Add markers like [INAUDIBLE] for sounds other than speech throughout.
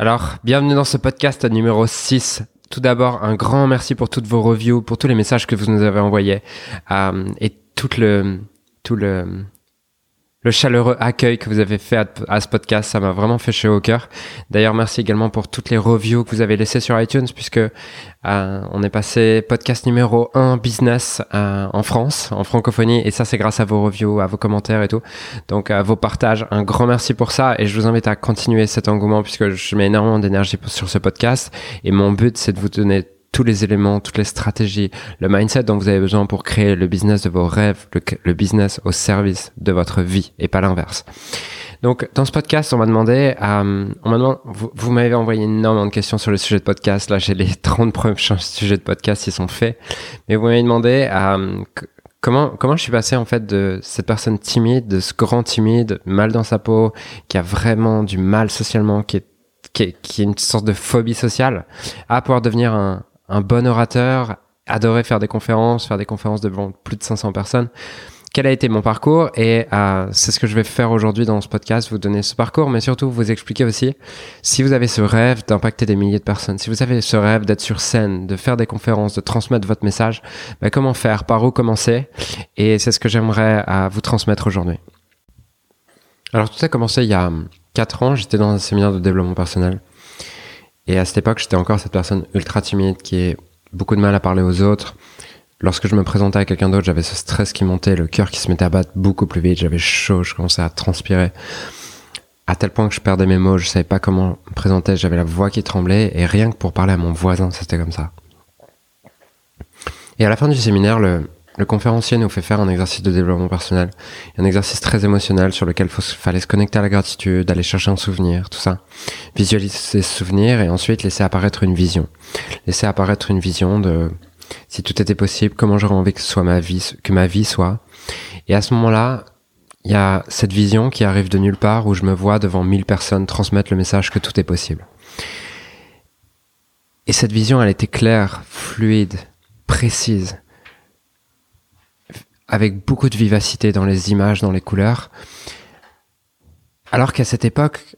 Alors, bienvenue dans ce podcast numéro 6. Tout d'abord, un grand merci pour toutes vos reviews, pour tous les messages que vous nous avez envoyés euh, et tout le, tout le, le chaleureux accueil que vous avez fait à, ce podcast. Ça m'a vraiment fait chaud au cœur. D'ailleurs, merci également pour toutes les reviews que vous avez laissées sur iTunes, puisque euh, on est passé podcast numéro 1 business euh, en France, en francophonie, et ça c'est grâce à vos reviews, à vos commentaires et tout. Donc à vos partages, un grand merci pour ça, et je vous invite à continuer cet engouement, puisque je mets énormément d'énergie sur ce podcast, et mon but c'est de vous donner tous les éléments, toutes les stratégies, le mindset dont vous avez besoin pour créer le business de vos rêves, le, business au service de votre vie et pas l'inverse. Donc, dans ce podcast, on m'a demandé, euh, on m'a demandé, vous, m'avez envoyé énormément de questions sur le sujet de podcast. Là, j'ai les [LAUGHS] 30 premiers sujets de podcast qui sont faits. Mais vous m'avez demandé, euh, comment, comment je suis passé, en fait, de cette personne timide, de ce grand timide, mal dans sa peau, qui a vraiment du mal socialement, qui est, qui est, qui est une sorte de phobie sociale, à pouvoir devenir un, un bon orateur, adorer faire des conférences, faire des conférences devant plus de 500 personnes. Quel a été mon parcours et euh, c'est ce que je vais faire aujourd'hui dans ce podcast, vous donner ce parcours, mais surtout vous expliquer aussi si vous avez ce rêve d'impacter des milliers de personnes, si vous avez ce rêve d'être sur scène, de faire des conférences, de transmettre votre message, bah, comment faire, par où commencer et c'est ce que j'aimerais euh, vous transmettre aujourd'hui. Alors tout a commencé il y a 4 ans, j'étais dans un séminaire de développement personnel et à cette époque, j'étais encore cette personne ultra timide qui a beaucoup de mal à parler aux autres. Lorsque je me présentais à quelqu'un d'autre, j'avais ce stress qui montait, le cœur qui se mettait à battre beaucoup plus vite, j'avais chaud, je commençais à transpirer. À tel point que je perdais mes mots, je savais pas comment me présenter, j'avais la voix qui tremblait, et rien que pour parler à mon voisin, c'était comme ça. Et à la fin du séminaire, le, le conférencier nous fait faire un exercice de développement personnel, un exercice très émotionnel sur lequel il fallait se connecter à la gratitude, aller chercher un souvenir, tout ça. Visualiser ce souvenir et ensuite laisser apparaître une vision. Laisser apparaître une vision de si tout était possible, comment j'aurais envie que soit ma vie, que ma vie soit. Et à ce moment-là, il y a cette vision qui arrive de nulle part où je me vois devant mille personnes transmettre le message que tout est possible. Et cette vision, elle était claire, fluide, précise avec beaucoup de vivacité dans les images, dans les couleurs. Alors qu'à cette époque,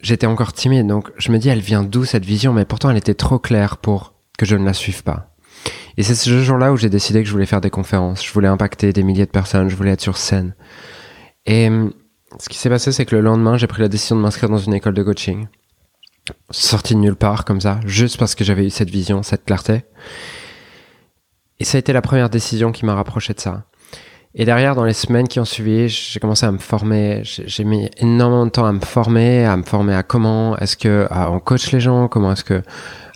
j'étais encore timide, donc je me dis, elle vient d'où cette vision? Mais pourtant, elle était trop claire pour que je ne la suive pas. Et c'est ce jour-là où j'ai décidé que je voulais faire des conférences, je voulais impacter des milliers de personnes, je voulais être sur scène. Et hum, ce qui s'est passé, c'est que le lendemain, j'ai pris la décision de m'inscrire dans une école de coaching. Sorti de nulle part, comme ça, juste parce que j'avais eu cette vision, cette clarté. Et ça a été la première décision qui m'a rapproché de ça. Et derrière, dans les semaines qui ont suivi, j'ai commencé à me former. J'ai mis énormément de temps à me former, à me former à comment est-ce que on coach les gens, comment est-ce que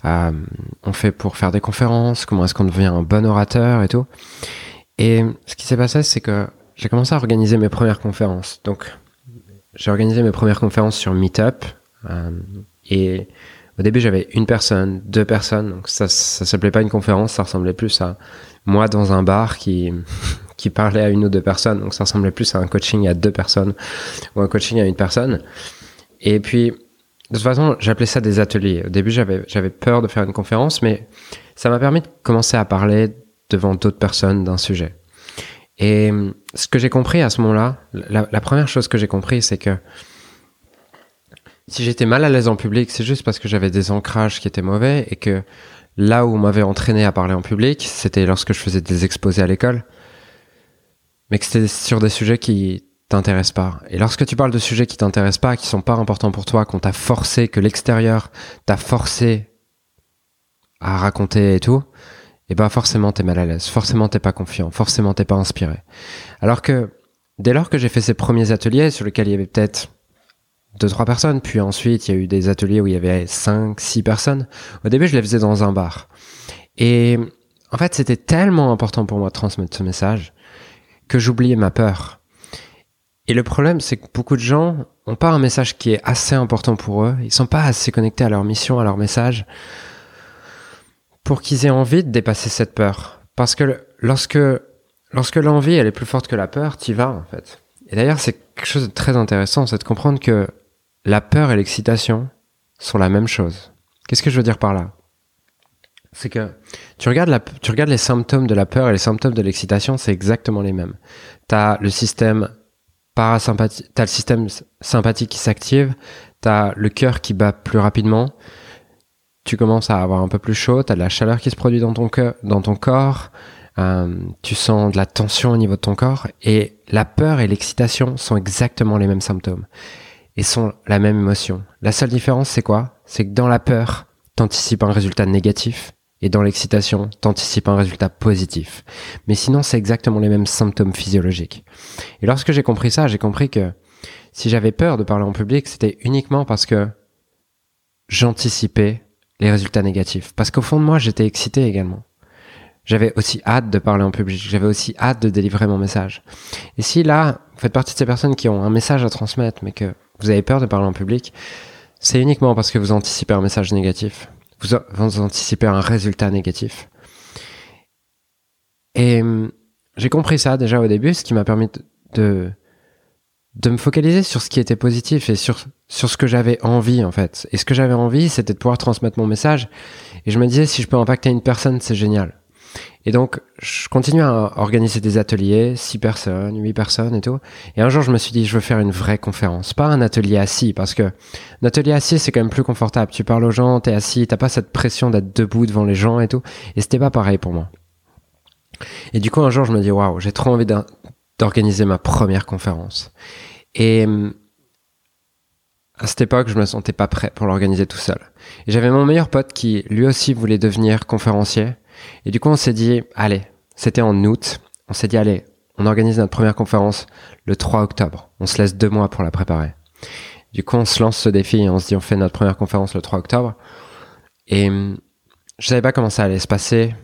on fait pour faire des conférences, comment est-ce qu'on devient un bon orateur et tout. Et ce qui s'est passé, c'est que j'ai commencé à organiser mes premières conférences. Donc, j'ai organisé mes premières conférences sur Meetup. Euh, et au début, j'avais une personne, deux personnes. Donc, ça, ça s'appelait pas une conférence, ça ressemblait plus à moi dans un bar qui qui parlait à une ou deux personnes. Donc ça ressemblait plus à un coaching à deux personnes ou un coaching à une personne. Et puis, de toute façon, j'appelais ça des ateliers. Au début, j'avais, peur de faire une conférence, mais ça m'a permis de commencer à parler devant d'autres personnes d'un sujet. Et ce que j'ai compris à ce moment-là, la première chose que j'ai compris, c'est que si j'étais mal à l'aise en public, c'est juste parce que j'avais des ancrages qui étaient mauvais et que là où on m'avait entraîné à parler en public, c'était lorsque je faisais des exposés à l'école mais que c'était sur des sujets qui t'intéressent pas. Et lorsque tu parles de sujets qui t'intéressent pas, qui sont pas importants pour toi, qu'on t'a forcé, que l'extérieur t'a forcé à raconter et tout, et eh ben forcément t'es mal à l'aise, forcément t'es pas confiant, forcément t'es pas inspiré. Alors que dès lors que j'ai fait ces premiers ateliers sur lesquels il y avait peut-être deux trois personnes, puis ensuite il y a eu des ateliers où il y avait cinq six personnes. Au début je les faisais dans un bar. Et en fait c'était tellement important pour moi de transmettre ce message que j'oubliais ma peur. Et le problème, c'est que beaucoup de gens ont pas un message qui est assez important pour eux. Ils sont pas assez connectés à leur mission, à leur message, pour qu'ils aient envie de dépasser cette peur. Parce que lorsque, lorsque l'envie, elle est plus forte que la peur, t'y vas, en fait. Et d'ailleurs, c'est quelque chose de très intéressant, c'est de comprendre que la peur et l'excitation sont la même chose. Qu'est-ce que je veux dire par là? C'est que tu regardes, la, tu regardes les symptômes de la peur et les symptômes de l'excitation, c'est exactement les mêmes. Tu as le système parasympathique, as le système sympathique qui s'active, T'as le cœur qui bat plus rapidement. Tu commences à avoir un peu plus chaud. T'as de la chaleur qui se produit dans ton, cœur, dans ton corps. Euh, tu sens de la tension au niveau de ton corps. Et la peur et l'excitation sont exactement les mêmes symptômes. Et sont la même émotion. La seule différence, c'est quoi? C'est que dans la peur, t'anticipes un résultat négatif. Et dans l'excitation, t'anticipes un résultat positif. Mais sinon, c'est exactement les mêmes symptômes physiologiques. Et lorsque j'ai compris ça, j'ai compris que si j'avais peur de parler en public, c'était uniquement parce que j'anticipais les résultats négatifs. Parce qu'au fond de moi, j'étais excité également. J'avais aussi hâte de parler en public. J'avais aussi hâte de délivrer mon message. Et si là, vous faites partie de ces personnes qui ont un message à transmettre, mais que vous avez peur de parler en public, c'est uniquement parce que vous anticipez un message négatif vous, vous anticipez un résultat négatif. Et hum, j'ai compris ça déjà au début, ce qui m'a permis de, de me focaliser sur ce qui était positif et sur, sur ce que j'avais envie en fait. Et ce que j'avais envie, c'était de pouvoir transmettre mon message. Et je me disais, si je peux impacter une personne, c'est génial. Et donc, je continue à organiser des ateliers, 6 personnes, 8 personnes et tout. Et un jour, je me suis dit, je veux faire une vraie conférence, pas un atelier assis, parce que un atelier assis, c'est quand même plus confortable. Tu parles aux gens, t'es assis, t'as pas cette pression d'être debout devant les gens et tout. Et c'était pas pareil pour moi. Et du coup, un jour, je me dis, waouh, j'ai trop envie d'organiser ma première conférence. Et à cette époque, je me sentais pas prêt pour l'organiser tout seul. J'avais mon meilleur pote qui, lui aussi, voulait devenir conférencier. Et du coup, on s'est dit, allez, c'était en août, on s'est dit, allez, on organise notre première conférence le 3 octobre. On se laisse deux mois pour la préparer. Du coup, on se lance ce défi et on se dit, on fait notre première conférence le 3 octobre. Et hum, je savais pas comment ça allait se passer.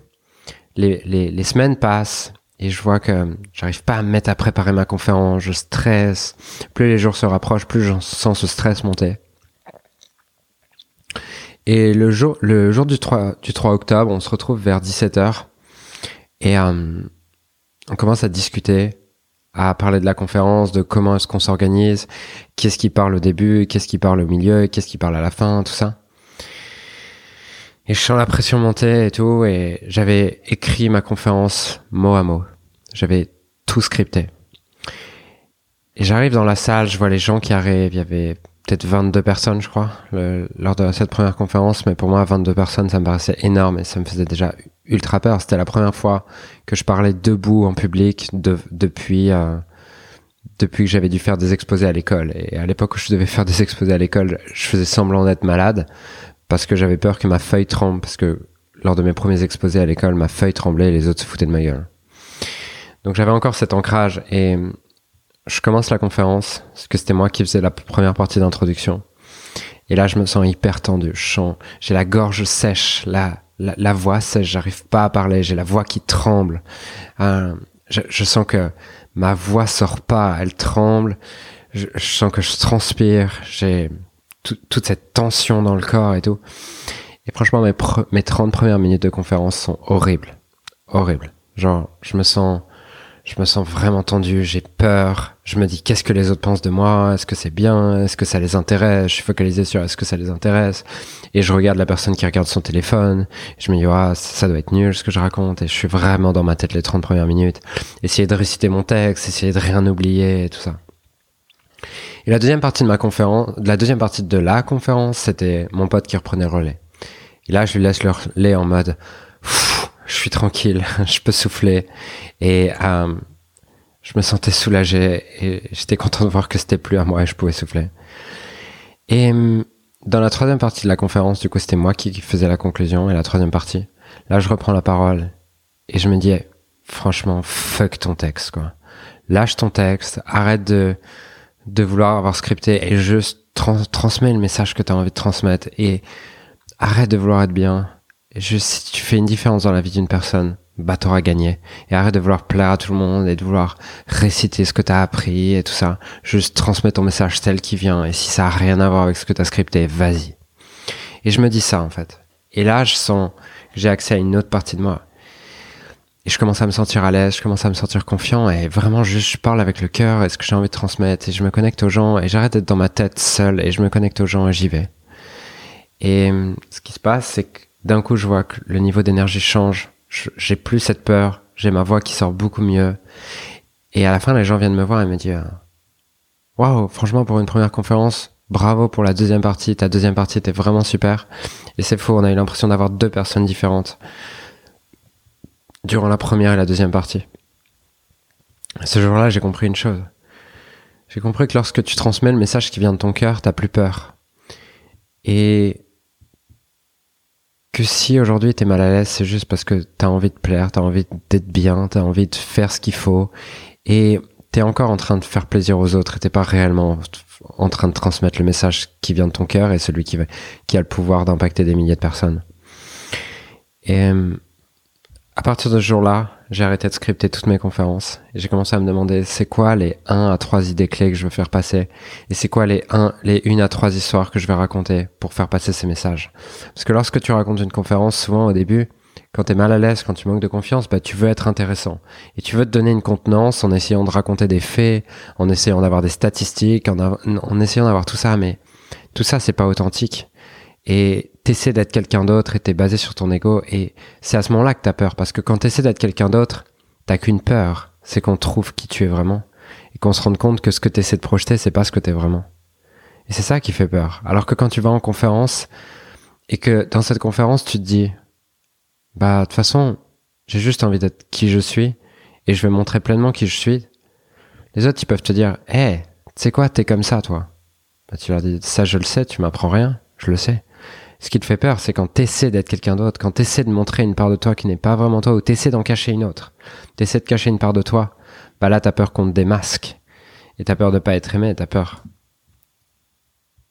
Les, semaines passent et je vois que j'arrive pas à me mettre à préparer ma conférence. Je stresse. Plus les jours se rapprochent, plus je sens ce stress monter. Et le jour, le jour du 3, du 3 octobre, on se retrouve vers 17h et euh, on commence à discuter, à parler de la conférence, de comment est-ce qu'on s'organise, qu'est-ce qui parle au début, qu'est-ce qui parle au milieu, qu'est-ce qui parle à la fin, tout ça. Et je sens la pression monter et tout, et j'avais écrit ma conférence mot à mot. J'avais tout scripté. Et j'arrive dans la salle, je vois les gens qui arrivent, il y avait peut-être 22 personnes, je crois, lors de cette première conférence. Mais pour moi, 22 personnes, ça me paraissait énorme et ça me faisait déjà ultra peur. C'était la première fois que je parlais debout en public depuis, euh, depuis que j'avais dû faire des exposés à l'école. Et à l'époque où je devais faire des exposés à l'école, je faisais semblant d'être malade parce que j'avais peur que ma feuille tremble. Parce que lors de mes premiers exposés à l'école, ma feuille tremblait et les autres se foutaient de ma gueule. Donc j'avais encore cet ancrage et je commence la conférence, parce que c'était moi qui faisais la première partie d'introduction. Et là, je me sens hyper tendu. Je j'ai la gorge sèche, la, la, voix sèche, j'arrive pas à parler, j'ai la voix qui tremble. Euh, je, sens que ma voix sort pas, elle tremble. Je, sens que je transpire, j'ai toute cette tension dans le corps et tout. Et franchement, mes, mes 30 premières minutes de conférence sont horribles. Horribles. Genre, je me sens je me sens vraiment tendu, j'ai peur, je me dis qu'est-ce que les autres pensent de moi, est-ce que c'est bien, est-ce que ça les intéresse, je suis focalisé sur est-ce que ça les intéresse, et je regarde la personne qui regarde son téléphone, je me dis ah, ça doit être nul ce que je raconte, et je suis vraiment dans ma tête les 30 premières minutes, essayer de réciter mon texte, essayer de rien oublier, et tout ça. Et la deuxième partie de ma conférence, la deuxième partie de la conférence, c'était mon pote qui reprenait le relais. Et là, je lui laisse le relais en mode, suis tranquille, [LAUGHS] je peux souffler. Et euh, je me sentais soulagé et j'étais content de voir que c'était plus à moi et je pouvais souffler. Et euh, dans la troisième partie de la conférence, du coup, c'était moi qui faisais la conclusion et la troisième partie. Là, je reprends la parole et je me dis, franchement, fuck ton texte, quoi. Lâche ton texte, arrête de, de vouloir avoir scripté et juste transmets le message que tu as envie de transmettre et arrête de vouloir être bien juste si tu fais une différence dans la vie d'une personne, bah t'auras gagné. Et arrête de vouloir plaire à tout le monde et de vouloir réciter ce que t'as appris et tout ça. Juste transmets ton message tel qu'il vient. Et si ça a rien à voir avec ce que t'as scripté, vas-y. Et je me dis ça en fait. Et là, je sens j'ai accès à une autre partie de moi. Et je commence à me sentir à l'aise, je commence à me sentir confiant et vraiment juste je parle avec le cœur et ce que j'ai envie de transmettre et je me connecte aux gens et j'arrête d'être dans ma tête seul et je me connecte aux gens et j'y vais. Et ce qui se passe, c'est que d'un coup, je vois que le niveau d'énergie change. J'ai plus cette peur. J'ai ma voix qui sort beaucoup mieux. Et à la fin, les gens viennent me voir et me disent Waouh, franchement, pour une première conférence, bravo pour la deuxième partie, ta deuxième partie était vraiment super. Et c'est faux, on a eu l'impression d'avoir deux personnes différentes durant la première et la deuxième partie. Ce jour-là, j'ai compris une chose. J'ai compris que lorsque tu transmets le message qui vient de ton cœur, t'as plus peur. Et que si aujourd'hui t'es mal à l'aise, c'est juste parce que t'as envie de plaire, t'as envie d'être bien, t'as envie de faire ce qu'il faut. Et t'es encore en train de faire plaisir aux autres et t'es pas réellement en train de transmettre le message qui vient de ton cœur et celui qui, qui a le pouvoir d'impacter des milliers de personnes. Et euh, à partir de ce jour-là, j'ai arrêté de scripter toutes mes conférences et j'ai commencé à me demander c'est quoi les 1 à 3 idées clés que je veux faire passer et c'est quoi les 1 les 1 à 3 histoires que je vais raconter pour faire passer ces messages? Parce que lorsque tu racontes une conférence, souvent au début, quand tu es mal à l'aise, quand tu manques de confiance, bah, tu veux être intéressant. Et tu veux te donner une contenance en essayant de raconter des faits, en essayant d'avoir des statistiques, en, en essayant d'avoir tout ça, mais tout ça, c'est pas authentique. Et t'essaies d'être quelqu'un d'autre et t'es basé sur ton ego. Et c'est à ce moment-là que t'as peur. Parce que quand t'essaies d'être quelqu'un d'autre, t'as qu'une peur. C'est qu'on trouve qui tu es vraiment. Et qu'on se rende compte que ce que t'essaies de projeter, c'est pas ce que t'es vraiment. Et c'est ça qui fait peur. Alors que quand tu vas en conférence, et que dans cette conférence, tu te dis, bah, de toute façon, j'ai juste envie d'être qui je suis et je vais montrer pleinement qui je suis. Les autres, ils peuvent te dire, hé, hey, tu sais quoi, t'es comme ça, toi. Bah, tu leur dis, ça, je le sais, tu m'apprends rien, je le sais. Ce qui te fait peur, c'est quand t'essaies d'être quelqu'un d'autre, quand t'essaies de montrer une part de toi qui n'est pas vraiment toi, ou t'essaies d'en cacher une autre. T'essaies de cacher une part de toi. Bah là, t'as peur qu'on te démasque. Et t'as peur de pas être aimé, t'as peur.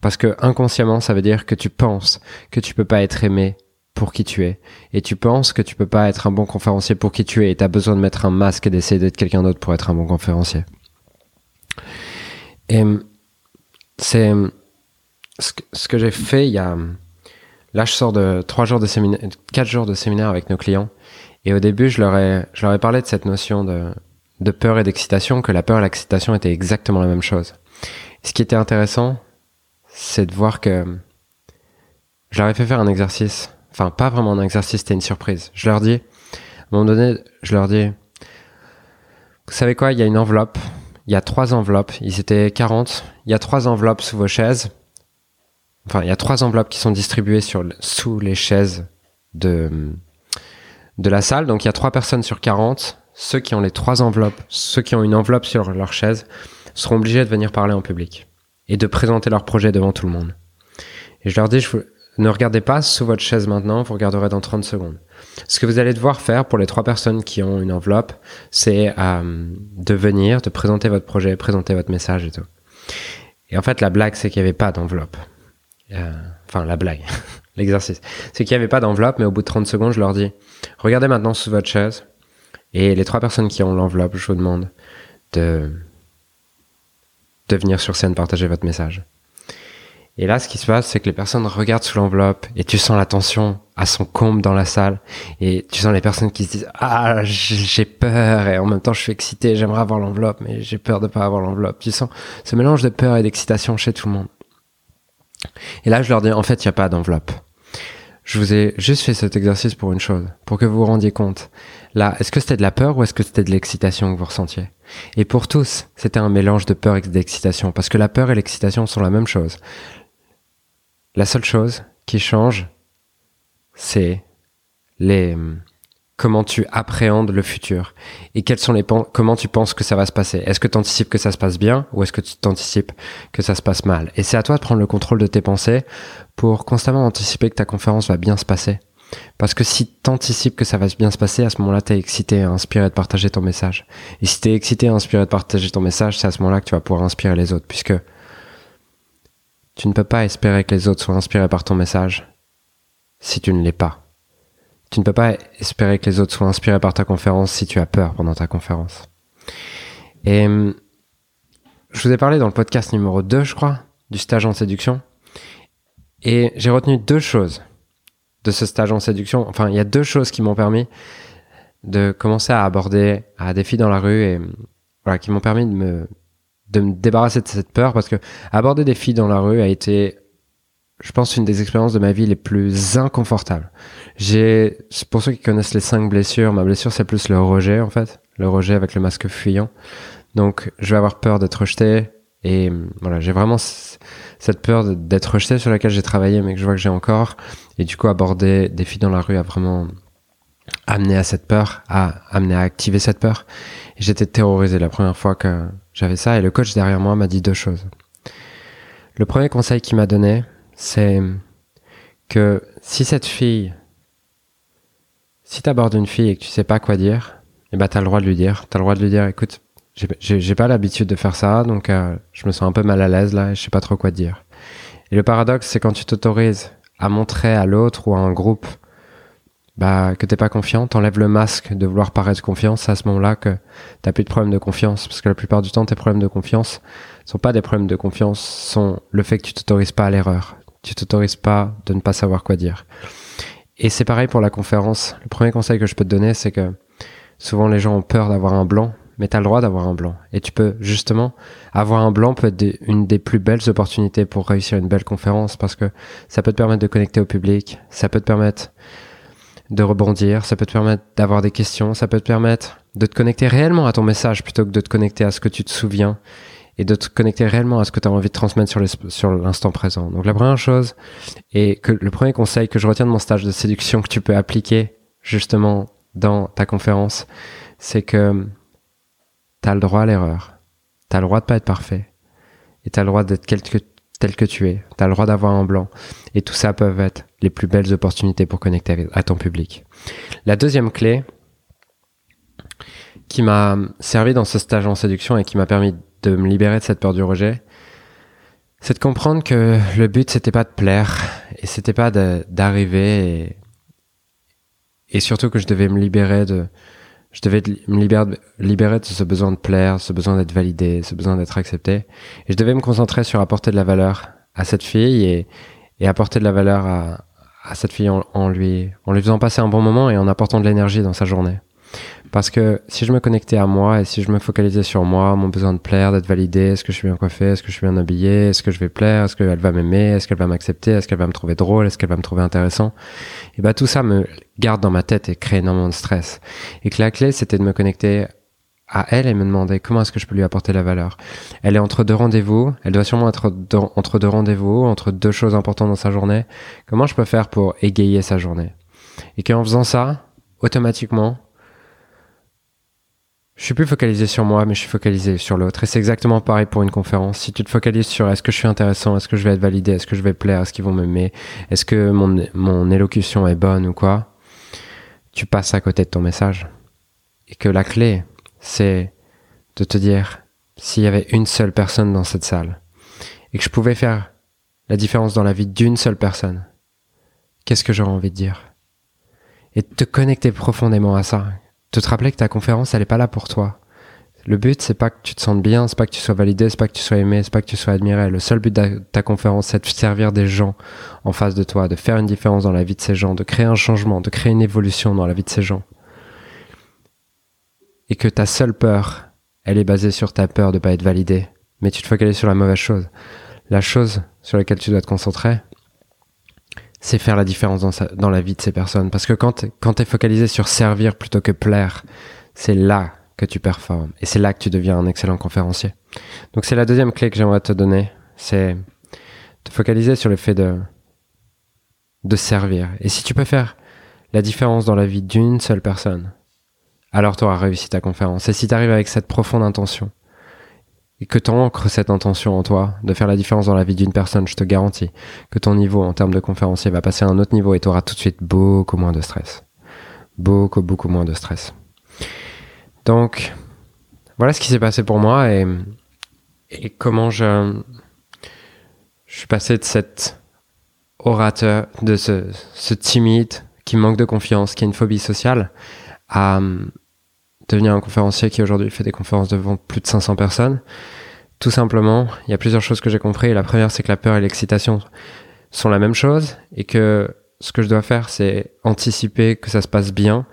Parce que inconsciemment, ça veut dire que tu penses que tu peux pas être aimé pour qui tu es. Et tu penses que tu peux pas être un bon conférencier pour qui tu es. Et tu as besoin de mettre un masque et d'essayer d'être quelqu'un d'autre pour être un bon conférencier. Et c'est ce que, j'ai fait il y a. Là, je sors de trois jours de séminaire, quatre jours de séminaire avec nos clients. Et au début, je leur ai, je leur ai parlé de cette notion de, de peur et d'excitation, que la peur et l'excitation étaient exactement la même chose. ce qui était intéressant, c'est de voir que je leur ai fait faire un exercice Enfin, pas vraiment un exercice, c'était une surprise. Je leur dis, à un moment donné, je leur dis, vous savez quoi, il y a une enveloppe, il y a trois enveloppes, ils étaient 40, il y a trois enveloppes sous vos chaises. Enfin, il y a trois enveloppes qui sont distribuées sur, sous les chaises de, de la salle. Donc, il y a trois personnes sur 40. Ceux qui ont les trois enveloppes, ceux qui ont une enveloppe sur leur chaise, seront obligés de venir parler en public et de présenter leur projet devant tout le monde. Et je leur dis, je, ne regardez pas sous votre chaise maintenant, vous regarderez dans 30 secondes. Ce que vous allez devoir faire pour les trois personnes qui ont une enveloppe, c'est euh, de venir, de présenter votre projet, présenter votre message et tout. Et en fait, la blague, c'est qu'il n'y avait pas d'enveloppe. Euh, enfin, la blague, [LAUGHS] l'exercice. C'est qu'il n'y avait pas d'enveloppe, mais au bout de 30 secondes, je leur dis, regardez maintenant sous votre chaise. Et les trois personnes qui ont l'enveloppe, je vous demande de, venir sur scène partager votre message. Et là, ce qui se passe, c'est que les personnes regardent sous l'enveloppe et tu sens la tension à son comble dans la salle. Et tu sens les personnes qui se disent Ah, j'ai peur et en même temps je suis excité, j'aimerais avoir l'enveloppe, mais j'ai peur de pas avoir l'enveloppe. Tu sens ce mélange de peur et d'excitation chez tout le monde. Et là, je leur dis En fait, il n'y a pas d'enveloppe. Je vous ai juste fait cet exercice pour une chose, pour que vous vous rendiez compte. Là, est-ce que c'était de la peur ou est-ce que c'était de l'excitation que vous ressentiez? Et pour tous, c'était un mélange de peur et d'excitation, parce que la peur et l'excitation sont la même chose. La seule chose qui change, c'est les comment tu appréhendes le futur et quels sont les comment tu penses que ça va se passer. Est-ce que tu anticipes que ça se passe bien ou est-ce que tu t'anticipes que ça se passe mal? Et c'est à toi de prendre le contrôle de tes pensées pour constamment anticiper que ta conférence va bien se passer. Parce que si tu anticipes que ça va bien se passer, à ce moment-là, tu es excité, inspiré de partager ton message. Et si tu es excité, inspiré de partager ton message, c'est à ce moment-là que tu vas pouvoir inspirer les autres, puisque tu ne peux pas espérer que les autres soient inspirés par ton message si tu ne l'es pas. Tu ne peux pas espérer que les autres soient inspirés par ta conférence si tu as peur pendant ta conférence. Et hum, je vous ai parlé dans le podcast numéro 2, je crois, du stage en séduction. Et j'ai retenu deux choses de ce stage en séduction. Enfin, il y a deux choses qui m'ont permis de commencer à aborder à des filles dans la rue et voilà, qui m'ont permis de me de me débarrasser de cette peur parce que aborder des filles dans la rue a été je pense une des expériences de ma vie les plus inconfortables. J'ai pour ceux qui connaissent les cinq blessures, ma blessure c'est plus le rejet en fait, le rejet avec le masque fuyant. Donc je vais avoir peur d'être rejeté et voilà, j'ai vraiment cette peur d'être rejeté sur laquelle j'ai travaillé, mais que je vois que j'ai encore. Et du coup, aborder des filles dans la rue a vraiment amené à cette peur, a amené à activer cette peur. J'étais terrorisé la première fois que j'avais ça. Et le coach derrière moi m'a dit deux choses. Le premier conseil qu'il m'a donné, c'est que si cette fille, si tu abordes une fille et que tu sais pas quoi dire, eh ben, tu as le droit de lui dire. Tu as le droit de lui dire, écoute, j'ai pas l'habitude de faire ça, donc euh, je me sens un peu mal à l'aise là et je sais pas trop quoi dire. Et le paradoxe, c'est quand tu t'autorises à montrer à l'autre ou à un groupe bah, que t'es pas confiant, t'enlèves le masque de vouloir paraître confiant, c'est à ce moment-là que t'as plus de problème de confiance. Parce que la plupart du temps, tes problèmes de confiance sont pas des problèmes de confiance, sont le fait que tu t'autorises pas à l'erreur. Tu t'autorises pas de ne pas savoir quoi dire. Et c'est pareil pour la conférence. Le premier conseil que je peux te donner, c'est que souvent les gens ont peur d'avoir un blanc, mais tu as le droit d'avoir un blanc. Et tu peux justement avoir un blanc peut être une des plus belles opportunités pour réussir une belle conférence parce que ça peut te permettre de connecter au public, ça peut te permettre de rebondir, ça peut te permettre d'avoir des questions, ça peut te permettre de te connecter réellement à ton message plutôt que de te connecter à ce que tu te souviens et de te connecter réellement à ce que tu as envie de transmettre sur l'instant présent. Donc la première chose et que le premier conseil que je retiens de mon stage de séduction que tu peux appliquer justement dans ta conférence, c'est que tu as le droit à l'erreur. Tu as le droit de pas être parfait et tu as le droit d'être tel que tu es. Tu as le droit d'avoir un blanc et tout ça peut être les plus belles opportunités pour connecter à ton public. La deuxième clé qui m'a servi dans ce stage en séduction et qui m'a permis de me libérer de cette peur du rejet, c'est de comprendre que le but c'était pas de plaire et c'était pas d'arriver et, surtout que je devais me libérer de je devais me libérer, de ce besoin de plaire, ce besoin d'être validé, ce besoin d'être accepté et je devais me concentrer sur apporter de la valeur à cette fille et, apporter de la valeur à, à cette fille en, lui, en lui faisant passer un bon moment et en apportant de l'énergie dans sa journée. Parce que si je me connectais à moi et si je me focalisais sur moi, mon besoin de plaire, d'être validé, est-ce que je suis bien coiffé, est-ce que je suis bien habillé, est-ce que je vais plaire, est-ce qu'elle va m'aimer, est-ce qu'elle va m'accepter, est-ce qu'elle va me trouver drôle, est-ce qu'elle va me trouver intéressant, et bah tout ça me garde dans ma tête et crée énormément de stress. Et que la clé c'était de me connecter à elle et me demander comment est-ce que je peux lui apporter la valeur. Elle est entre deux rendez-vous, elle doit sûrement être entre deux rendez-vous, entre deux choses importantes dans sa journée. Comment je peux faire pour égayer sa journée? Et qu'en faisant ça, automatiquement, je suis plus focalisé sur moi, mais je suis focalisé sur l'autre. Et c'est exactement pareil pour une conférence. Si tu te focalises sur est-ce que je suis intéressant, est-ce que je vais être validé, est-ce que je vais plaire, est-ce qu'ils vont m'aimer, est-ce que mon, mon élocution est bonne ou quoi, tu passes à côté de ton message. Et que la clé, c'est de te dire s'il y avait une seule personne dans cette salle et que je pouvais faire la différence dans la vie d'une seule personne, qu'est-ce que j'aurais envie de dire? Et te connecter profondément à ça. De te rappeler que ta conférence, elle n'est pas là pour toi. Le but, c'est pas que tu te sentes bien, c'est pas que tu sois validé, c'est pas que tu sois aimé, c'est pas que tu sois admiré. Le seul but de ta conférence, c'est de servir des gens en face de toi, de faire une différence dans la vie de ces gens, de créer un changement, de créer une évolution dans la vie de ces gens et que ta seule peur, elle est basée sur ta peur de pas être validé, mais tu te focalises sur la mauvaise chose. La chose sur laquelle tu dois te concentrer, c'est faire la différence dans, la vie de ces personnes. Parce que quand, quand tu es focalisé sur servir plutôt que plaire, c'est là que tu performes. Et c'est là que tu deviens un excellent conférencier. Donc c'est la deuxième clé que j'aimerais te donner. C'est te focaliser sur le fait de, de servir. Et si tu peux faire la différence dans la vie d'une seule personne, alors tu auras réussi ta conférence. Et si tu arrives avec cette profonde intention, que tu ancres cette intention en toi de faire la différence dans la vie d'une personne, je te garantis que ton niveau en termes de conférencier va passer à un autre niveau et tu auras tout de suite beaucoup moins de stress. Beaucoup, beaucoup moins de stress. Donc, voilà ce qui s'est passé pour moi et, comment je, suis passé de cet orateur, de ce timide qui manque de confiance, qui a une phobie sociale, à devenir un conférencier qui aujourd'hui fait des conférences devant plus de 500 personnes. Tout simplement, il y a plusieurs choses que j'ai compris. La première, c'est que la peur et l'excitation sont la même chose et que ce que je dois faire, c'est anticiper que ça se passe bien,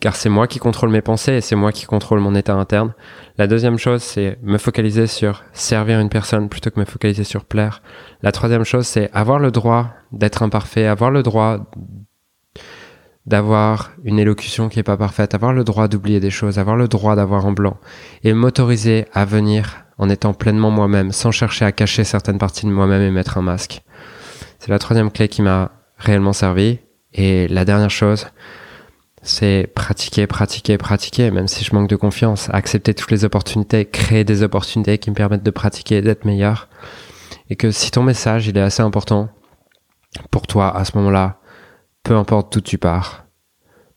car c'est moi qui contrôle mes pensées et c'est moi qui contrôle mon état interne. La deuxième chose, c'est me focaliser sur servir une personne plutôt que me focaliser sur plaire. La troisième chose, c'est avoir le droit d'être imparfait, avoir le droit d'avoir une élocution qui est pas parfaite, avoir le droit d'oublier des choses, avoir le droit d'avoir un blanc et m'autoriser à venir en étant pleinement moi-même, sans chercher à cacher certaines parties de moi-même et mettre un masque. C'est la troisième clé qui m'a réellement servi. Et la dernière chose, c'est pratiquer, pratiquer, pratiquer, même si je manque de confiance, accepter toutes les opportunités, créer des opportunités qui me permettent de pratiquer, d'être meilleur. Et que si ton message, il est assez important pour toi à ce moment-là, peu importe d'où tu pars,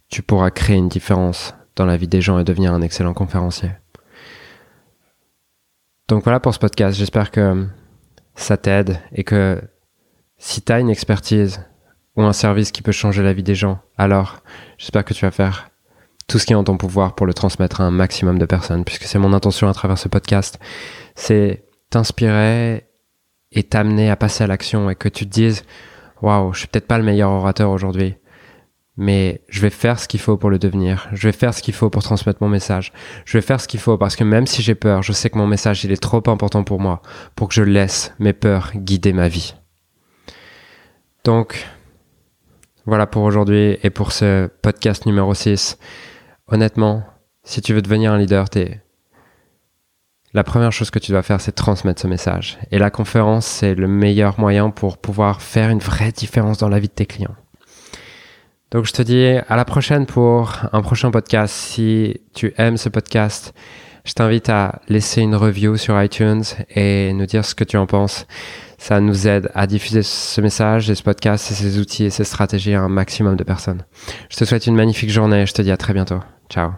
tu pourras créer une différence dans la vie des gens et devenir un excellent conférencier. Donc voilà pour ce podcast. J'espère que ça t'aide et que si tu as une expertise ou un service qui peut changer la vie des gens, alors j'espère que tu vas faire tout ce qui est en ton pouvoir pour le transmettre à un maximum de personnes, puisque c'est mon intention à travers ce podcast, c'est t'inspirer et t'amener à passer à l'action et que tu te dises, waouh, je suis peut-être pas le meilleur orateur aujourd'hui, mais je vais faire ce qu'il faut pour le devenir. Je vais faire ce qu'il faut pour transmettre mon message. Je vais faire ce qu'il faut parce que même si j'ai peur, je sais que mon message, il est trop important pour moi, pour que je laisse mes peurs guider ma vie. Donc, voilà pour aujourd'hui et pour ce podcast numéro 6. Honnêtement, si tu veux devenir un leader, t'es... La première chose que tu dois faire, c'est transmettre ce message. Et la conférence, c'est le meilleur moyen pour pouvoir faire une vraie différence dans la vie de tes clients. Donc je te dis à la prochaine pour un prochain podcast. Si tu aimes ce podcast, je t'invite à laisser une review sur iTunes et nous dire ce que tu en penses. Ça nous aide à diffuser ce message et ce podcast et ces outils et ces stratégies à un maximum de personnes. Je te souhaite une magnifique journée. Je te dis à très bientôt. Ciao.